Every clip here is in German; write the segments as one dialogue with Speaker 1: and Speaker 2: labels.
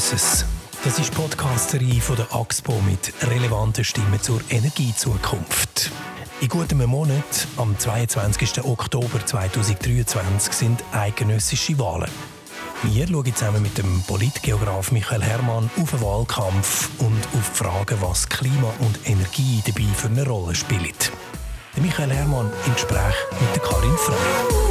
Speaker 1: Voices. Das ist die Podcast-Serie von der AXPO mit relevanten Stimmen zur Energiezukunft. In gutem Monat, am 22. Oktober 2023, sind eidgenössische Wahlen. Wir schauen zusammen mit dem Politgeograf Michael Hermann auf den Wahlkampf und auf die Frage, was Klima und Energie dabei für eine Rolle spielen. Michael Hermann im Gespräch mit Karin Frey.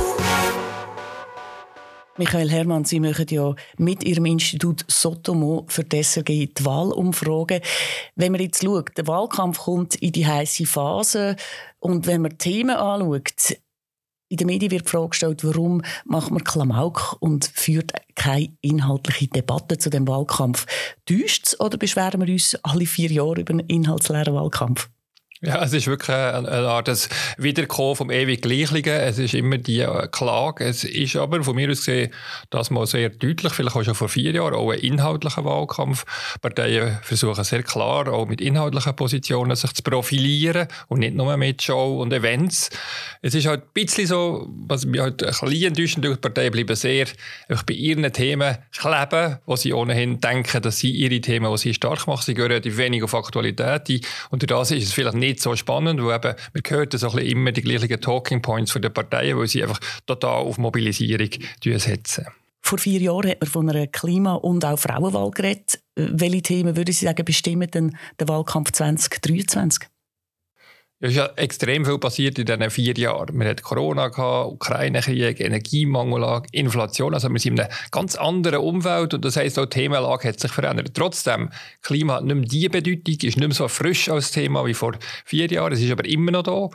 Speaker 2: Michael Hermann, Sie machen ja mit Ihrem Institut Sotomo für die SRG die Wahlumfrage. Wenn man jetzt schaut, der Wahlkampf kommt in die heiße Phase und wenn man Themen anschaut, in den Medien wird die Frage gestellt, warum macht man Klamauk und führt keine inhaltliche Debatte zu dem Wahlkampf. Täuscht es oder beschweren wir uns alle vier Jahre über einen inhaltsleeren Wahlkampf?
Speaker 3: Ja, es ist wirklich eine, Art des Wiederkommen vom ewig Gleichen. Es ist immer die äh, Klage. Es ist aber von mir aus gesehen, das mal sehr deutlich, vielleicht auch schon vor vier Jahren, auch ein inhaltlicher Wahlkampf. Parteien versuchen sehr klar, auch mit inhaltlichen Positionen sich zu profilieren und nicht nur mit Show und Events. Es ist halt ein bisschen so, was mich halt ein bisschen enttäuschend durch die Parteien bleiben sehr bei ihren Themen kleben, wo sie ohnehin denken, dass sie ihre Themen, die sie stark machen, sie gehören relativ wenig auf Aktualität ein. Und durch das ist es vielleicht nicht nicht so spannend, weil eben, man hört so immer die gleichen Talking Points von den Parteien, weil sie einfach total auf Mobilisierung setzen.
Speaker 2: Vor vier Jahren hat man von einer Klima- und auch Frauenwahl geredet. Welche Themen, würde Sie sagen, bestimmen den Wahlkampf 2023?
Speaker 3: Es ist ja extrem viel passiert in diesen vier Jahren. Wir hatten Corona, Ukraine-Krieg, Energiemangel, Inflation. Also wir sind in einem ganz anderen Umfeld und das heisst, auch die Themenlage hat sich verändert. Trotzdem, Klima hat nicht mehr die Bedeutung, ist nicht mehr so frisch als Thema wie vor vier Jahren. Es ist aber immer noch da.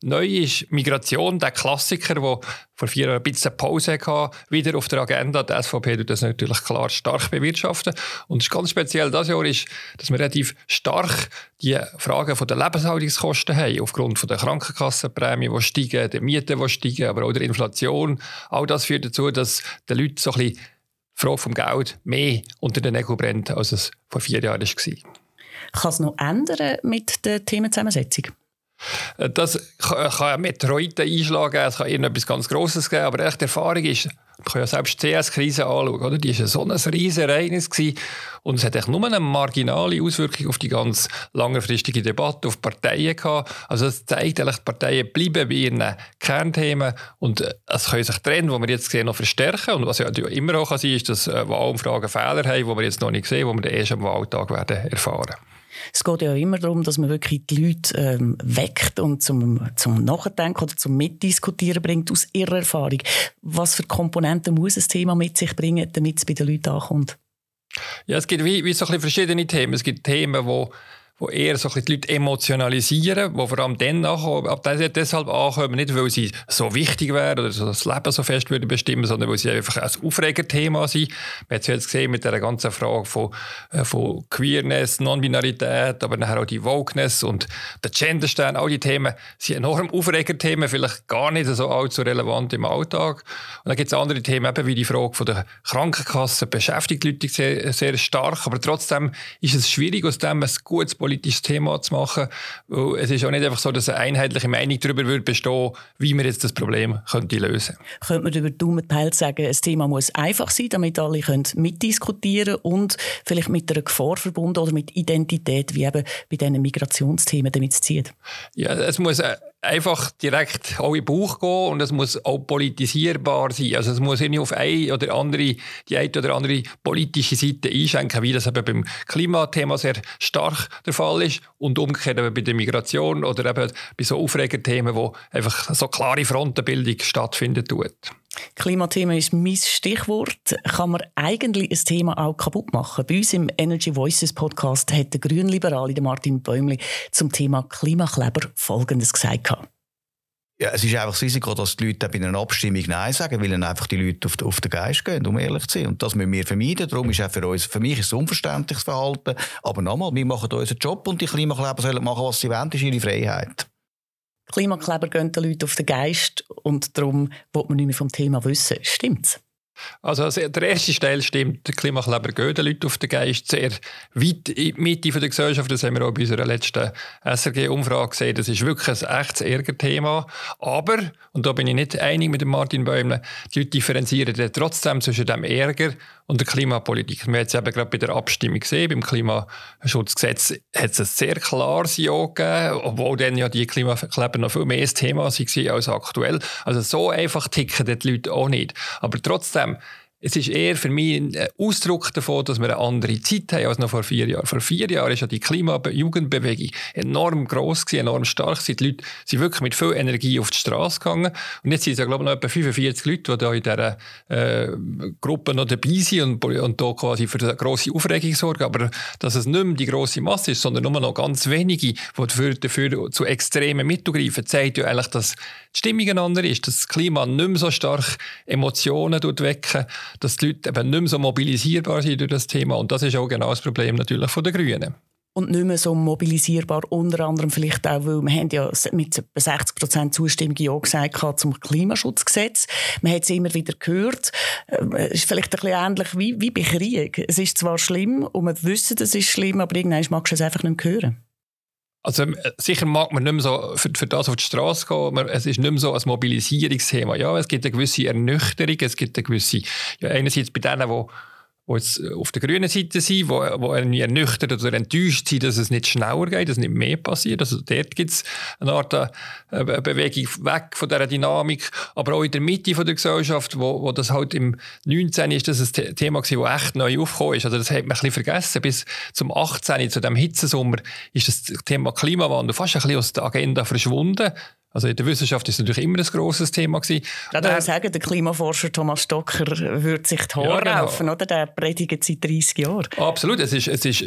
Speaker 3: Neu ist Migration, der Klassiker, der vor vier Jahren ein bisschen Pause hatte, wieder auf der Agenda. Die SVP tut das natürlich klar stark bewirtschaften. Und es ganz speziell dieses Jahr ist, dass wir relativ stark die Fragen der Lebenshaltungskosten haben, aufgrund der Krankenkassenprämie, die steigen, der Mieten, die steigen, aber auch der Inflation. All das führt dazu, dass die Leute so ein bisschen Frage vom Geld mehr unter den Nägeln brennt, als es vor vier Jahren war.
Speaker 2: Kann es noch ändern mit der Themenzusammensetzung?
Speaker 3: Äh, das kann Meteoriten einschlagen, es kann irgendetwas ganz Grosses geben, aber echt Erfahrung ist, man kann ja selbst die CS-Krise anschauen, oder? die war so ein riesiges Ereignis und es hat nur eine marginale Auswirkung auf die ganz langfristige Debatte, auf Parteien gehabt. Also es zeigt eigentlich, die Parteien bleiben bei ihren Kernthemen und äh, es können sich Trend, die wir jetzt sehen, noch verstärken und was ja immer auch sein kann, ist, dass äh, Wahlumfragen Fehler haben, die wir jetzt noch nicht sehen, die wir erst am Wahltag werden erfahren
Speaker 2: es geht ja immer darum, dass man wirklich die Leute ähm, weckt und zum, zum Nachdenken oder zum Mitdiskutieren bringt aus ihrer Erfahrung. Was für Komponenten muss ein Thema mit sich bringen, damit es bei den Leuten ankommt?
Speaker 3: Ja, es gibt wie, wie so verschiedene Themen. Es gibt Themen, die wo eher so die Leute emotionalisieren, wo vor allem dann nachkommen, ab deshalb ankommen, nicht weil sie so wichtig wären oder das Leben so fest würden bestimmen, sondern weil sie einfach ein Aufregerthema sind. Man hat es jetzt gesehen mit der ganzen Frage von, äh, von Queerness, Non-Binarität, aber nachher auch die Wokeness und der Genderstern, all die Themen sind enorm Aufregerthemen, vielleicht gar nicht so allzu relevant im Alltag. Und dann gibt es andere Themen, eben wie die Frage von der Krankenkasse, beschäftigt die Leute sehr, sehr stark, aber trotzdem ist es schwierig, aus dem ein gutes politisches Thema zu machen. Es ist auch nicht einfach so, dass eine einheitliche Meinung darüber würde bestehen, wie man jetzt das Problem könnte lösen
Speaker 2: könnte. Könnte man über Daumen Teil sagen, ein Thema muss einfach sein, damit alle können mitdiskutieren und vielleicht mit einer Gefahr verbunden oder mit Identität, wie eben bei diesen Migrationsthemen damit es zieht?
Speaker 3: Ja, es muss äh, einfach direkt auch in den Bauch gehen und es muss auch politisierbar sein. Also es muss nicht auf eine oder andere, die eine oder andere politische Seite einschenken, wie das eben beim Klimathema sehr stark der Fall ist und umgekehrt eben bei der Migration oder eben bei so Aufregerthemen, wo einfach so klare Frontenbildung stattfinden tut.
Speaker 2: Klimathema ist mein Stichwort. Kann man eigentlich ein Thema auch kaputt machen? Bei uns im Energy Voices Podcast hat der Grünliberale Martin Bäumli zum Thema Klimakleber Folgendes gesagt.
Speaker 4: Ja, es ist einfach das Risiko, dass die Leute bei einer Abstimmung Nein sagen, weil dann einfach die Leute auf, auf den Geist gehen, um ehrlich zu sein. Und das müssen wir vermeiden. Darum ist auch für uns, für mich ist es unverständliches Verhalten. Aber nochmal, wir machen unseren Job und die Klimakleber sollen machen, was sie wollen. Ist ihre Freiheit.
Speaker 2: Klimakleber gehen den Leuten auf den Geist und darum will man nicht mehr vom Thema wissen. Stimmt's?
Speaker 3: Also, also der erste Teil stimmt, der Klimakleber gehen den Leuten auf den Geist sehr weit in die Mitte der Gesellschaft. Das haben wir auch bei unserer letzten SRG-Umfrage gesehen. Das ist wirklich ein echtes Ärgerthema. Aber, und da bin ich nicht einig mit Martin Bäumle, die Leute differenzieren trotzdem zwischen dem Ärger und der Klimapolitik. Wir haben es eben gerade bei der Abstimmung gesehen, beim Klimaschutzgesetz hat es ein sehr klares Ja gegeben, obwohl dann ja die Klimakleber noch viel mehr das Thema waren als aktuell. Also so einfach ticken die Leute auch nicht. Aber trotzdem, them. Es ist eher für mich ein Ausdruck davon, dass wir eine andere Zeit haben als noch vor vier Jahren. Vor vier Jahren ist ja die Klimajugendbewegung enorm gross gewesen, enorm stark. Die Leute sind wirklich mit viel Energie auf die Straße gegangen. Und jetzt sind es ja, glaube ich, noch etwa 45 Leute, die da in dieser äh, Gruppe noch dabei sind und, und da quasi für eine grosse Aufregung sorgen. Aber dass es nicht mehr die grosse Masse ist, sondern nur noch ganz wenige, die dafür, dafür zu extremen Mitteln zeigt ja eigentlich, dass die Stimmung eine andere ist, dass das Klima nicht mehr so stark Emotionen wecken dass die Leute eben nicht mehr so mobilisierbar sind durch das Thema. Und das ist auch genau das Problem natürlich von den Grünen
Speaker 2: und nicht mehr so mobilisierbar. Unter anderem vielleicht auch, weil wir ja mit 60 Prozent Zustimmung ja gesagt zum Klimaschutzgesetz. Man hat es immer wieder gehört. Ähm, es ist vielleicht ein bisschen ähnlich wie, wie bei Krieg. Es ist zwar schlimm und wir wissen, es ist schlimm, aber irgendwann magst du es einfach nicht mehr hören.
Speaker 3: Also äh, sicher mag man nicht mehr so für, für das auf die Straße gehen. Es ist nicht mehr so ein Mobilisierungsthema. Ja, es gibt eine gewisse Ernüchterung, es gibt eine gewisse, ja, einerseits bei denen, die die jetzt äh, auf der grünen Seite sind, die, die irgendwie ernüchtert oder enttäuscht sind, dass es nicht schneller geht, dass nicht mehr passiert. Also dort gibt es eine Art äh, eine Bewegung weg von dieser Dynamik. Aber auch in der Mitte von der Gesellschaft, wo, wo das halt im 19. ist das ein Thema gewesen, das echt neu aufgekommen ist. Also das hat man ein bisschen vergessen. Bis zum 18., zu dem Hitzesommer, ist das Thema Klimawandel fast ein bisschen aus der Agenda verschwunden. Also in der Wissenschaft ist es natürlich immer ein grosses Thema gewesen.
Speaker 2: Da sagen, der Klimaforscher Thomas Stocker würde sich die Haare ja, genau. raufen, oder? Der predigt seit 30 Jahren.
Speaker 3: Absolut. Es ist, es ist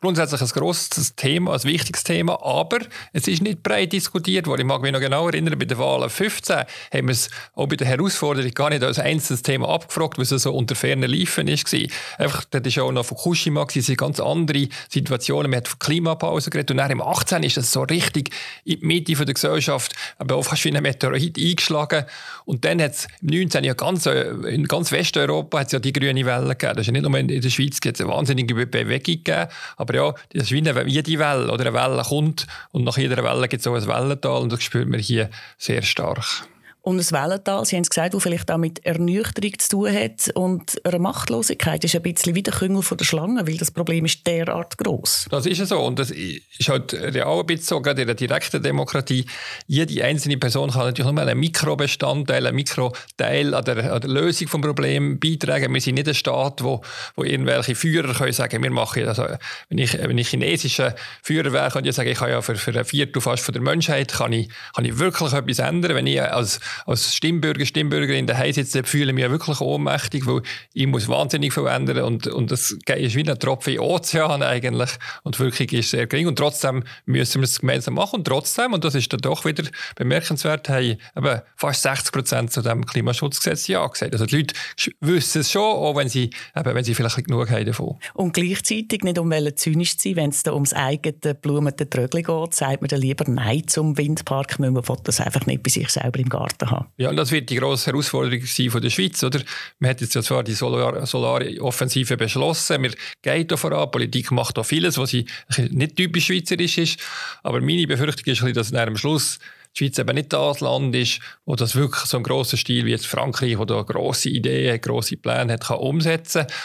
Speaker 3: grundsätzlich ein grosses Thema, ein wichtiges Thema, aber es ist nicht breit diskutiert worden. Ich mag mich noch genau erinnern, bei der Wahl 15 haben wir es auch bei der Herausforderung gar nicht als einzelnes Thema abgefragt, weil es so unter fernen Liefen war. Einfach, das war auch noch Fukushima, es sind ganz andere Situationen. Man hat von Klimapause geredet und dann im 18 ist das so richtig in die Mitte der Gesellschaft, aber auch fast wie ein Meteorit eingeschlagen. Und dann hat es im 19 ja ganz, äh, in ganz Westeuropa hat ja die grüne Welle gegeben. Das ist ja nicht nur in der Schweiz, es eine wahnsinnige Bewegung gegeben, aber ja, das ist wie, eine, wie die Welle, oder eine Welle kommt und nach jeder Welle gibt es auch ein Wellental und das spürt man hier sehr stark.
Speaker 2: Und ein Wellental, Sie haben es gesagt, das vielleicht auch mit Ernüchterung zu tun hat und einer Machtlosigkeit. Das ist ein bisschen wie der Küngel von der Schlange, weil das Problem ist derart groß.
Speaker 3: Das ist so und das ist halt auch ein bisschen so, gerade in der direkten Demokratie. Jede einzelne Person kann natürlich nur einen Mikrobestandteil, einen Mikroteil an der, an der Lösung des Problems beitragen. Wir sind nicht ein Staat, wo, wo irgendwelche Führer können sagen, wir machen, also wenn ich, wenn ich chinesischer Führer wäre, könnte ich sagen, ich kann ja für, für ein Viertel fast von der Menschheit kann ich, kann ich wirklich etwas ändern, wenn ich als als Stimmbürger, Stimmbürgerin daheim sitze, fühle ich mich wirklich ohnmächtig, weil ich muss wahnsinnig viel ändern und, und das ist wie ein Tropfen Ozean eigentlich und die Wirkung ist sehr gering und trotzdem müssen wir es gemeinsam machen und trotzdem, und das ist dann doch wieder bemerkenswert, haben eben fast 60 Prozent zu dem Klimaschutzgesetz Ja gesagt. Also die Leute wissen es schon, auch wenn sie, eben, wenn sie vielleicht genug haben davon.
Speaker 2: Und gleichzeitig, nicht um zynisch zu sein, wenn es da ums eigene blumende Trögli geht, sagt man dann lieber Nein zum Windpark, man will das einfach nicht bei sich selber im Garten Daten haben.
Speaker 3: Ja, und das wird die grosse Herausforderung sein von der Schweiz, oder? Man hat jetzt ja zwar die Solaroffensive Solar beschlossen, wir gehen da voran, die Politik macht da vieles, was nicht typisch schweizerisch ist, aber meine Befürchtung ist, dass am Schluss die Schweiz eben nicht das Land ist, wo das wirklich so einen grossen Stil wie jetzt Frankreich, wo da grosse Ideen, grosse Pläne hat, kann umsetzen kann.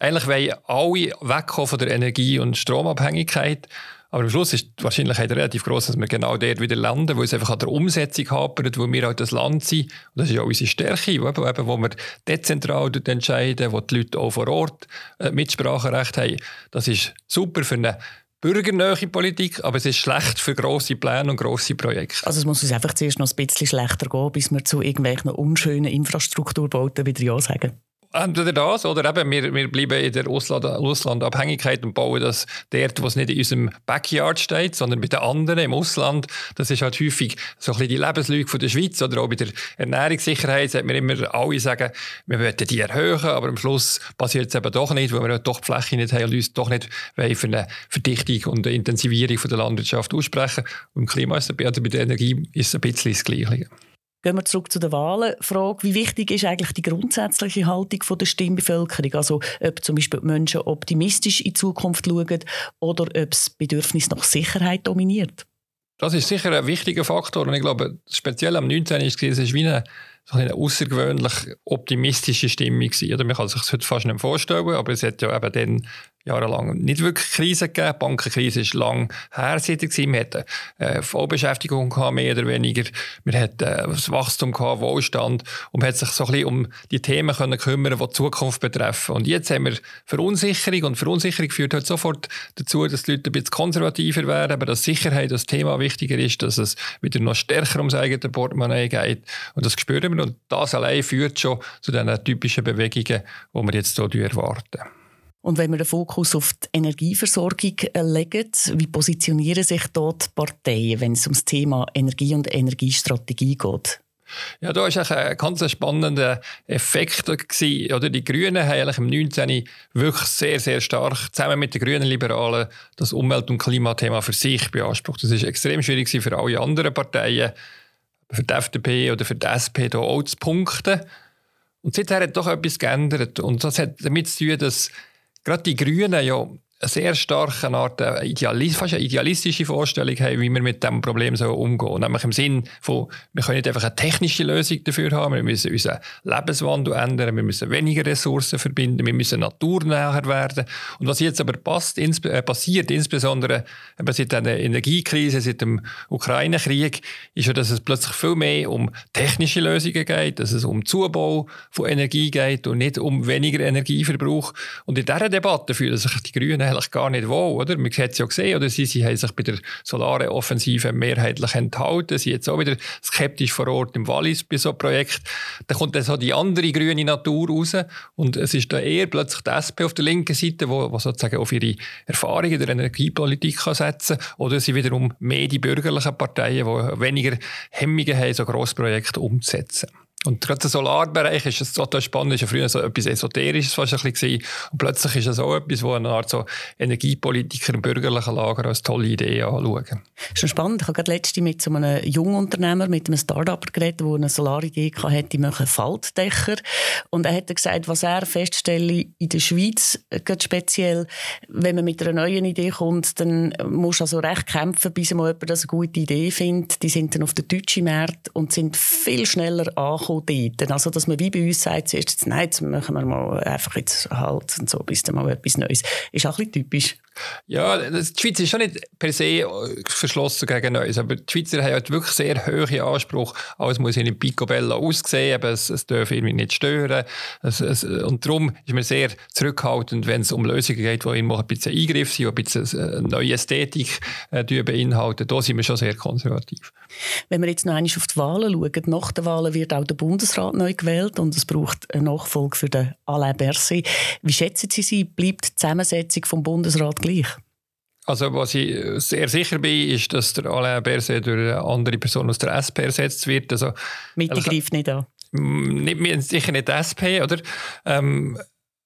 Speaker 3: Eigentlich wollen alle wegkommen von der Energie- und Stromabhängigkeit aber am Schluss ist die Wahrscheinlichkeit relativ groß, dass wir genau dort wieder landen, wo es einfach an der Umsetzung hapert, wo wir halt das Land sind. Und das ist ja auch unsere Stärke, wo, eben, wo wir dezentral entscheiden, wo die Leute auch vor Ort äh, Mitspracherecht haben. Das ist super für eine bürgernähe Politik, aber es ist schlecht für grosse Pläne und grosse Projekte.
Speaker 2: Also es muss uns einfach zuerst noch ein bisschen schlechter gehen, bis wir zu irgendwelchen unschönen Infrastrukturbauten wieder Ja sagen.
Speaker 3: Entweder das oder eben wir, wir bleiben in der Auslandabhängigkeit und bauen das dort, wo es nicht in unserem Backyard steht, sondern bei den anderen im Ausland. Das ist halt häufig so ein bisschen die Lebenslüge von der Schweiz oder auch bei der Ernährungssicherheit sagt mir immer alle sagen, wir möchten die erhöhen, aber am Schluss passiert es eben doch nicht, weil wir doch die Fläche nicht haben und uns doch nicht für eine Verdichtung und eine Intensivierung von der Landwirtschaft aussprechen. Und im Klima ist bei der Energie ist es ein bisschen das Gleiche.
Speaker 2: Gehen wir zurück zu der Wahlen. Frage, wie wichtig ist eigentlich die grundsätzliche Haltung der Stimmbevölkerung? Also ob zum Beispiel die Menschen optimistisch in die Zukunft schauen oder ob das Bedürfnis nach Sicherheit dominiert?
Speaker 3: Das ist sicher ein wichtiger Faktor und ich glaube, speziell am 19. ist es wie eine, eine außergewöhnlich optimistische Stimmung gewesen. Oder man kann sich das heute fast nicht vorstellen, aber es hat ja eben dann jahrelang nicht wirklich Krise gegeben. Die Bankenkrise ist lang her. Wir hatten äh, Vollbeschäftigung gehabt, mehr oder weniger. Wir hatten äh, das Wachstum gehabt, Wohlstand und man hat sich so ein bisschen um die Themen können kümmern, die die Zukunft betreffen. Und jetzt haben wir Verunsicherung und Verunsicherung führt halt sofort dazu, dass die Leute ein bisschen konservativer werden, aber dass Sicherheit das Thema wichtiger ist, dass es wieder noch stärker ums eigene Portemonnaie geht. Und das spüren wir und das allein führt schon zu den typischen Bewegungen, die wir jetzt hier erwarten.
Speaker 2: Und wenn wir den Fokus auf die Energieversorgung legen, wie positionieren sich dort die Parteien, wenn es um das Thema Energie und Energiestrategie geht?
Speaker 3: Ja, da war ein ganz spannender Effekt. Gewesen. Oder die Grünen haben eigentlich im 19. wirklich sehr, sehr stark zusammen mit den grünen Liberalen das Umwelt- und Klimathema für sich beansprucht. Das war extrem schwierig für alle anderen Parteien, für die FDP oder für die SP, da auch zu punkten. Und seither hat doch etwas geändert. Und das hat damit zu tun, dass gerade die Grünen ja eine sehr starke Art, äh, fast eine idealistische Vorstellung haben, wie wir mit diesem Problem so umgehen. Nämlich im Sinn von, wir können nicht einfach eine technische Lösung dafür haben, wir müssen unseren Lebenswandel ändern, wir müssen weniger Ressourcen verbinden, wir müssen naturnäher werden. Und was jetzt aber passt, ins, äh, passiert, insbesondere eben seit der Energiekrise, seit dem Ukraine-Krieg, ist ja, dass es plötzlich viel mehr um technische Lösungen geht, dass es um Zubau von Energie geht und nicht um weniger Energieverbrauch. Und in dieser Debatte fühlen sich die Grünen eigentlich gar nicht wohl, oder? Man hat es ja gesehen, oder? Sie, sie haben sich bei der Solare-Offensive mehrheitlich enthalten. Sie jetzt auch wieder skeptisch vor Ort im Wallis bei so einem Projekt. Da kommt dann so die andere grüne Natur raus und es ist da eher plötzlich die SP auf der linken Seite, wo, wo sozusagen auf ihre Erfahrungen der Energiepolitik kann setzen kann. Oder sie wiederum mehr die bürgerlichen Parteien, die weniger Hemmungen haben, so Grossprojekte umzusetzen. Und gerade der Solarbereich ist es total spannend, ist ja früher so etwas Esoterisches fast ein bisschen Und plötzlich ist es auch etwas, wo eine Art so Energiepolitiker im bürgerlichen Lager als tolle Idee anschauen.
Speaker 2: Schon spannend. Ich habe gerade letzte mit so einem Jungunternehmer, mit einem Start-up geredet, der eine Solaridee hatte, die machen Faltdächer. Und er hat gesagt, was er feststelle in der Schweiz, gerade speziell, wenn man mit einer neuen Idee kommt, dann muss also recht kämpfen, bis man jemand das eine gute Idee findet. Die sind dann auf den deutschen Markt und sind viel schneller angekommen dort. Also, dass man wie bei uns sagt, zuerst, nein, jetzt machen wir mal einfach jetzt halt und so, bis dann mal etwas Neues. Ist auch ein bisschen typisch.
Speaker 3: Ja, die Schweiz ist schon nicht per se äh, verschlossen gegen Neues, aber die Schweizer haben halt wirklich sehr hohe Anspruch. Alles muss in Picobello aussehen, aber es, es darf irgendwie nicht stören. Es, es, und darum ist man sehr zurückhaltend, wenn es um Lösungen geht, die immer ein bisschen Eingriff sind, ein bisschen eine neue Ästhetik äh, beinhalten. Da sind wir schon sehr konservativ.
Speaker 2: Wenn wir jetzt noch einmal auf die Wahlen schauen, nach den Wahlen wird auch der Bundesrat neu gewählt und es braucht eine Nachfolge für den Alain Berset. Wie schätzen Sie sie? Bleibt die Zusammensetzung vom Bundesrat gleich?
Speaker 3: Also was ich sehr sicher bin, ist, dass der Alain Berset durch eine andere Person aus der SP ersetzt wird. Also,
Speaker 2: Mitte greift nicht an.
Speaker 3: Nicht, sicher nicht die SP, oder? Ähm,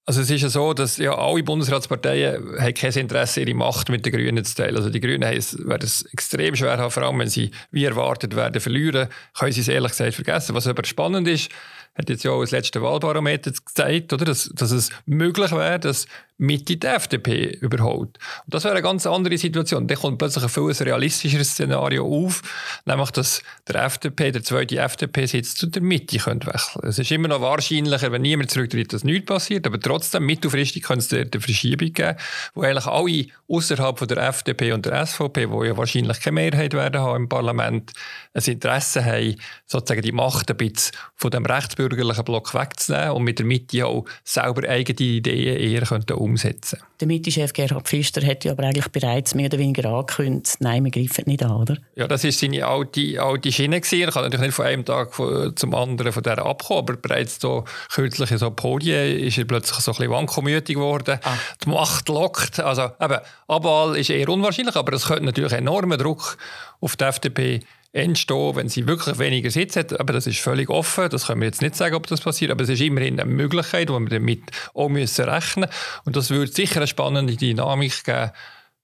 Speaker 3: also es ist ja so, dass ja alle Bundesratsparteien haben kein Interesse, ihre Macht mit den Grünen zu teilen. Also die Grünen werden es extrem schwer haben, vor allem wenn sie wie erwartet werden verlieren, können sie es ehrlich gesagt vergessen. Was aber spannend ist, hat jetzt ja auch das letzte Wahlbarometer gezeigt, oder, dass, dass es möglich wäre, dass Mitte die FDP überholt. Und das wäre eine ganz andere Situation. Dann kommt plötzlich ein viel realistischeres Szenario auf, nämlich, dass der FDP, der zweite FDP-Sitz zu der Mitte könnte wechseln. Es ist immer noch wahrscheinlicher, wenn niemand zurücktritt, dass nichts passiert, aber trotzdem mittelfristig könnte es eine Verschiebung geben, wo eigentlich alle außerhalb der FDP und der SVP, wo ja wahrscheinlich keine Mehrheit werden haben im Parlament, ein Interesse haben, sozusagen die Macht ein bisschen von dem rechtsbürgerlichen Block wegzunehmen und mit der Mitte auch selber eigene Ideen eher umsetzen umsetzen.
Speaker 2: Der Mitte-Chef Gerhard Pfister hat ja aber eigentlich bereits mehr oder weniger angekündigt, nein, wir greifen nicht an, oder?
Speaker 3: Ja, das war seine alte, alte Schiene. Gewesen. Er kann natürlich nicht von einem Tag zum anderen von der abkommen, aber bereits so kürzlich in so Podien ist er plötzlich so ein bisschen wankelmütig geworden. Ah. Die Macht lockt. Also eben, Abwahl ist eher unwahrscheinlich, aber es könnte natürlich enormen Druck auf die FDP entstehen, wenn sie wirklich weniger Sitz hat. Aber das ist völlig offen. Das können wir jetzt nicht sagen, ob das passiert. Aber es ist immerhin eine Möglichkeit, wo wir damit auch müssen rechnen müssen. Und das würde sicher eine spannende Dynamik geben.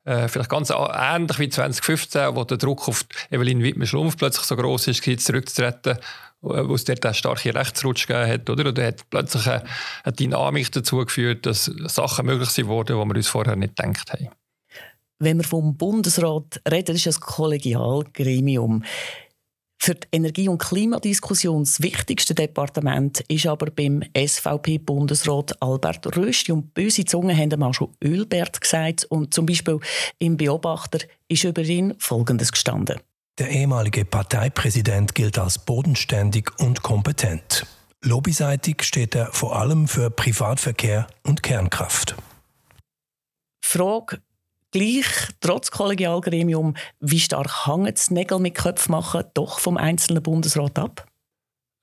Speaker 3: Äh, vielleicht ganz ähnlich wie 2015, wo der Druck auf Evelyn Wittmer-Schlumpf plötzlich so groß ist, zurückzutreten wo es dort einen starken Rechtsrutsch gegeben hat. Oder? Und hat plötzlich eine, Dynamik dazu geführt, dass Sachen möglich sind die wir uns vorher nicht gedacht haben.
Speaker 2: Wenn wir vom Bundesrat reden, ist das Kollegialgremium. Für die Energie- und Klimadiskussion das wichtigste Departement ist aber beim SVP-Bundesrat Albert Rösti. Und böse Zungen haben mal schon Ölbert gesagt. Und zum Beispiel im Beobachter ist über ihn Folgendes gestanden.
Speaker 1: Der ehemalige Parteipräsident gilt als bodenständig und kompetent. Lobbyseitig steht er vor allem für Privatverkehr und Kernkraft.
Speaker 2: Frage gleich, trotz Kollegialgremium, wie stark hängt das Nägel mit Köpfen machen doch vom einzelnen Bundesrat ab?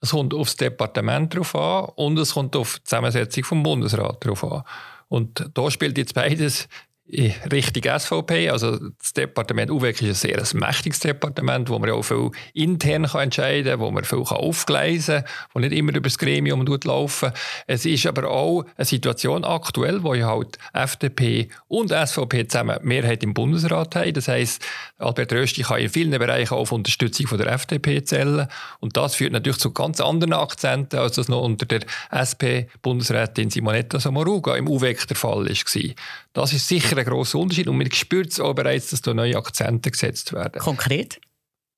Speaker 3: Es kommt auf das Departement drauf an und es kommt auf die Zusammensetzung vom Bundesrat drauf an. Und da spielt jetzt beides Richtung SVP. Also das Departement UWEC ist ein sehr mächtiges Departement, wo man auch viel intern kann entscheiden kann, wo man viel kann aufgleisen kann, wo nicht immer über das Gremium laufen Es ist aber auch eine Situation aktuell, wo halt FDP und SVP zusammen Mehrheit im Bundesrat haben. Das heisst, Albert Rösti kann in vielen Bereichen auf Unterstützung von der FDP zählen. Und das führt natürlich zu ganz anderen Akzenten, als das noch unter der SP-Bundesrätin Simonetta Sommaruga im UWEC der Fall war. Das ist sicher ein grosser Unterschied und man spürt es auch bereits, dass da neue Akzente gesetzt werden.
Speaker 2: Konkret?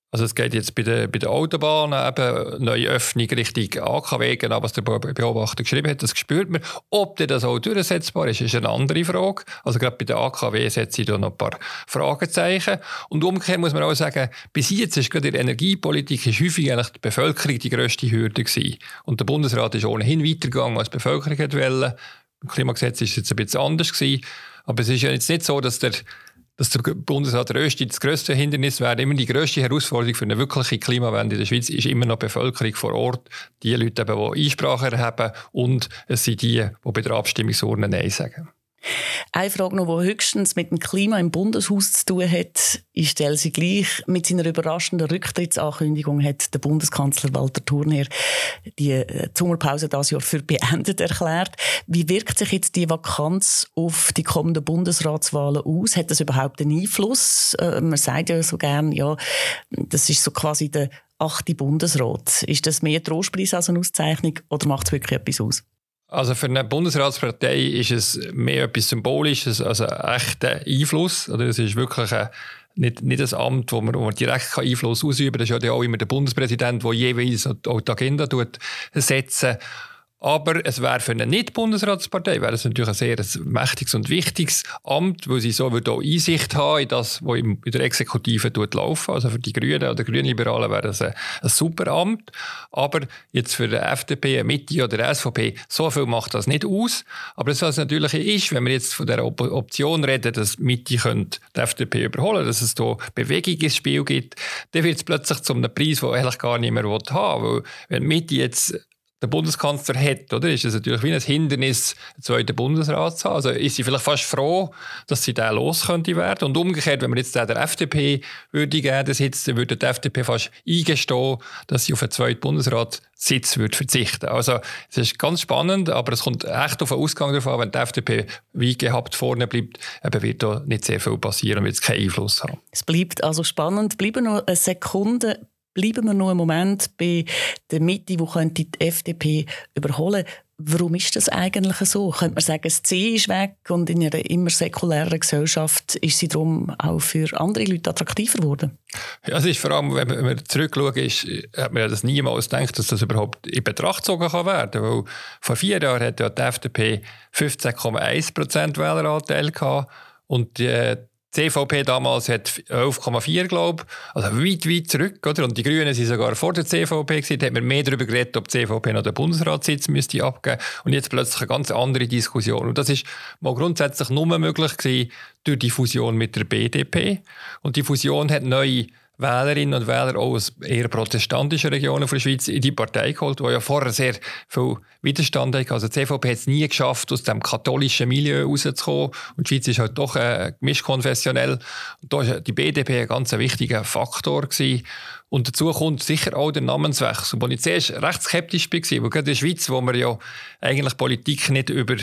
Speaker 3: Also es geht jetzt bei den, bei den Autobahnen eben neue Öffnung Richtung AKW, genau was der Beobachter geschrieben hat, das spürt man. Ob das auch durchsetzbar ist, ist eine andere Frage. Also gerade bei den AKW setze ich da noch ein paar Fragezeichen. Und umgekehrt muss man auch sagen, bis jetzt ist gerade in der Energiepolitik ist häufig eigentlich die Bevölkerung die grösste Hürde gewesen. Und der Bundesrat ist ohnehin weitergegangen, als die Bevölkerung wollte. Im Klimagesetz ist jetzt ein bisschen anders gewesen. Aber es ist ja jetzt nicht so, dass der, dass der Bundesrat Rösti das grösste Hindernis wäre. Immer die grösste Herausforderung für eine wirkliche Klimawende in der Schweiz ist immer noch die Bevölkerung vor Ort. Die Leute, die Einsprache erheben und es sind die, die bei der Abstimmungsurne Nein sagen.
Speaker 2: Eine Frage noch, die höchstens mit dem Klima im Bundeshaus zu tun hat, ich stelle sie gleich. Mit seiner überraschenden Rücktrittsankündigung hat der Bundeskanzler Walter Thurner die äh, Sommerpause dieses Jahr für beendet erklärt. Wie wirkt sich jetzt die Vakanz auf die kommenden Bundesratswahlen aus? Hat das überhaupt einen Einfluss? Äh, man sagt ja so gern, ja, das ist so quasi der achte Bundesrat. Ist das mehr Trostpreis als eine Auszeichnung oder macht es wirklich etwas aus?
Speaker 3: Also für eine Bundesratspartei ist es mehr etwas Symbolisches, also echter Einfluss. Oder es ist wirklich ein, nicht, nicht ein Amt, wo man, wo man direkt Einfluss ausüben kann. Das ist ja auch immer der Bundespräsident, der jeweils auch die Agenda kann. Aber es wäre für eine Nicht-Bundesratspartei wäre es natürlich ein sehr mächtiges und wichtiges Amt, weil sie so würde auch Einsicht haben in das, was in der Exekutive laufen. Also für die Grünen oder Grünliberalen wäre das ein, ein, super Amt. Aber jetzt für die FDP, Mitte oder SVP, so viel macht das nicht aus. Aber das, was natürlich ist, wenn wir jetzt von der Op Option reden, dass Mitte könnte die FDP überholen, dass es da Bewegung ins Spiel gibt, dann wird es plötzlich zu einem Preis, den eigentlich gar niemand haben will. Weil wenn Mitte jetzt der Bundeskanzler hat, oder? Ist es natürlich wie ein Hindernis, einen zweiten Bundesrat zu haben. Also ist sie vielleicht fast froh, dass sie da los könnte werden. Und umgekehrt, wenn man jetzt der FDP würde geben, Sitz, dann würde die FDP fast eingestehen, dass sie auf einen zweiten Bundesratssitz würde verzichten. Also, es ist ganz spannend, aber es kommt echt auf den Ausgang davon, an. Wenn die FDP wie gehabt vorne bleibt, eben wird da nicht sehr viel passieren und wird es keinen Einfluss haben.
Speaker 2: Es bleibt also spannend. Bleiben noch eine Sekunde bleiben wir noch einen Moment bei der Mitte, wo könnte die FDP überholen. Warum ist das eigentlich so? Könnte man sagen, das C ist weg und in einer immer säkuläreren Gesellschaft ist sie darum auch für andere Leute attraktiver geworden?
Speaker 3: Ja, ist vor allem, wenn man zurückschaut, hat man das niemals gedacht, dass das überhaupt in Betracht gezogen kann werden. Weil vor vier Jahren hatte ja die FDP 15,1 Wähleranteil gehabt und die die CVP damals hat 11,4 glaube also weit, weit zurück. Oder? Und die Grünen sind sogar vor der CVP gewesen. Da hat man mehr darüber geredet, ob die CVP noch den Bundesratssitz müsste abgeben Und jetzt plötzlich eine ganz andere Diskussion. Und das ist mal grundsätzlich nur möglich gewesen durch die Fusion mit der BDP. Und die Fusion hat neue Wählerinnen und Wähler auch aus eher protestantischen Regionen der Schweiz in die Partei geholt, die ja vorher sehr viel Widerstand hatten. Also die CVP hat es nie geschafft, aus dem katholischen Milieu rauszukommen. Und die Schweiz ist halt doch äh, mischkonfessionell. Und da war die BDP ein ganz wichtiger Faktor. Gewesen. Und dazu kommt sicher auch der Namenswechsel, wo ich zuerst recht skeptisch war. Weil gerade in der Schweiz, wo man ja eigentlich Politik nicht über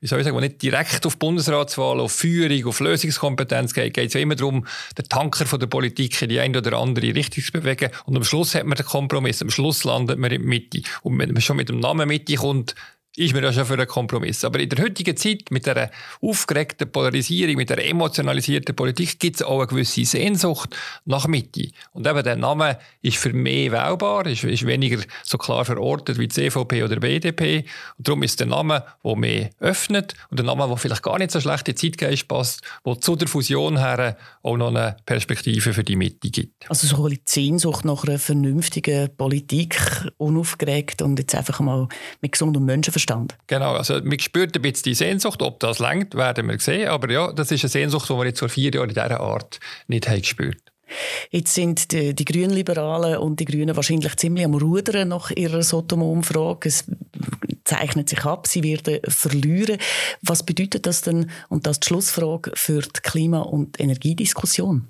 Speaker 3: wie soll ich sagen, wo nicht direkt auf Bundesratswahl, auf Führung, auf Lösungskompetenz geht, geht es ja immer darum, den Tanker von der Politik in die eine oder andere Richtung zu bewegen. Und am Schluss hat man den Kompromiss. Am Schluss landet man in der Mitte. Und wenn man schon mit dem Namen Mitte kommt, ist mir das schon für einen Kompromiss. Aber in der heutigen Zeit, mit der aufgeregten Polarisierung, mit der emotionalisierten Politik, gibt es auch eine gewisse Sehnsucht nach Mitte. Und eben der Name ist für mich wählbar, ist, ist weniger so klar verortet wie CVP oder BDP. Und darum ist der Name, der mich öffnet und der Name, der vielleicht gar nicht so schlecht in die Zeitgeist passt, der zu der Fusion her auch noch eine Perspektive für die Mitte gibt.
Speaker 2: Also so eine Sehnsucht nach einer vernünftigen Politik, unaufgeregt und jetzt einfach mal mit gesundem Menschenverstand Zustand.
Speaker 3: Genau, also man spürt ein bisschen die Sehnsucht, ob das längt, werden wir sehen, aber ja, das ist eine Sehnsucht, die wir jetzt vor vier Jahren in dieser Art nicht haben gespürt
Speaker 2: Jetzt sind die, die Grünliberalen und die Grünen wahrscheinlich ziemlich am Rudern nach ihrer Sotomo-Umfrage. Es zeichnet sich ab, sie werden verlieren. Was bedeutet das denn, und das ist die Schlussfrage, für die Klima- und Energiediskussion?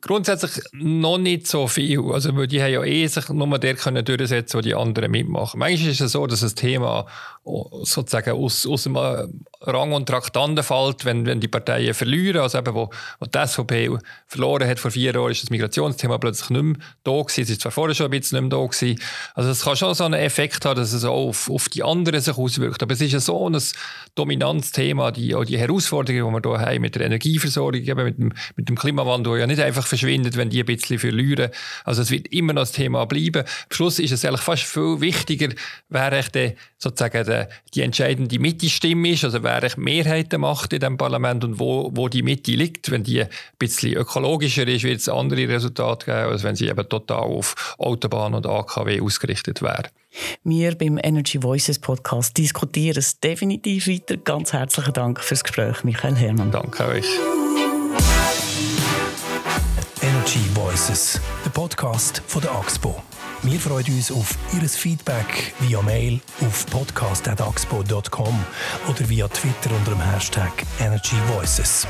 Speaker 3: Grundsätzlich noch nicht so viel. Also, weil die haben ja eh sich nur der können durchsetzen, wo die anderen mitmachen. Manchmal ist es so, dass ein Thema sozusagen aus, aus dem äh, Rang und Traktanten fällt, wenn, wenn die Parteien verlieren. Also eben, wo, wo die SVP verloren hat vor vier Jahren, ist das Migrationsthema plötzlich nicht mehr da gewesen. Es ist zwar vorher schon ein bisschen nicht mehr da gewesen. Also es kann schon so einen Effekt haben, dass es auch auf, auf die anderen sich auswirkt. Aber es ist ja so ein Dominanzthema, die, auch die Herausforderungen, die wir hier haben mit der Energieversorgung, eben mit dem, mit dem Klimawandel, ja nicht einfach verschwindet, wenn die ein bisschen verlieren. Also es wird immer noch das Thema bleiben. Am Schluss ist es eigentlich fast viel wichtiger, wer echt sozusagen der, die entscheidende Mitte-Stimme ist, also wer Mehrheiten macht in dem Parlament und wo, wo die Mitte liegt. Wenn die ein bisschen ökologischer ist, wird es andere Resultate geben, als wenn sie eben total auf Autobahn und AKW ausgerichtet wäre.
Speaker 2: Wir beim Energy Voices Podcast diskutieren es definitiv weiter. Ganz herzlichen Dank fürs Gespräch, Michael Hermann.
Speaker 3: Danke euch.
Speaker 1: Voices, der Podcast von der AXPO. Wir freuen uns auf Ihr Feedback via Mail auf podcast.axpo.com oder via Twitter unter dem Hashtag Energy EnergyVoices.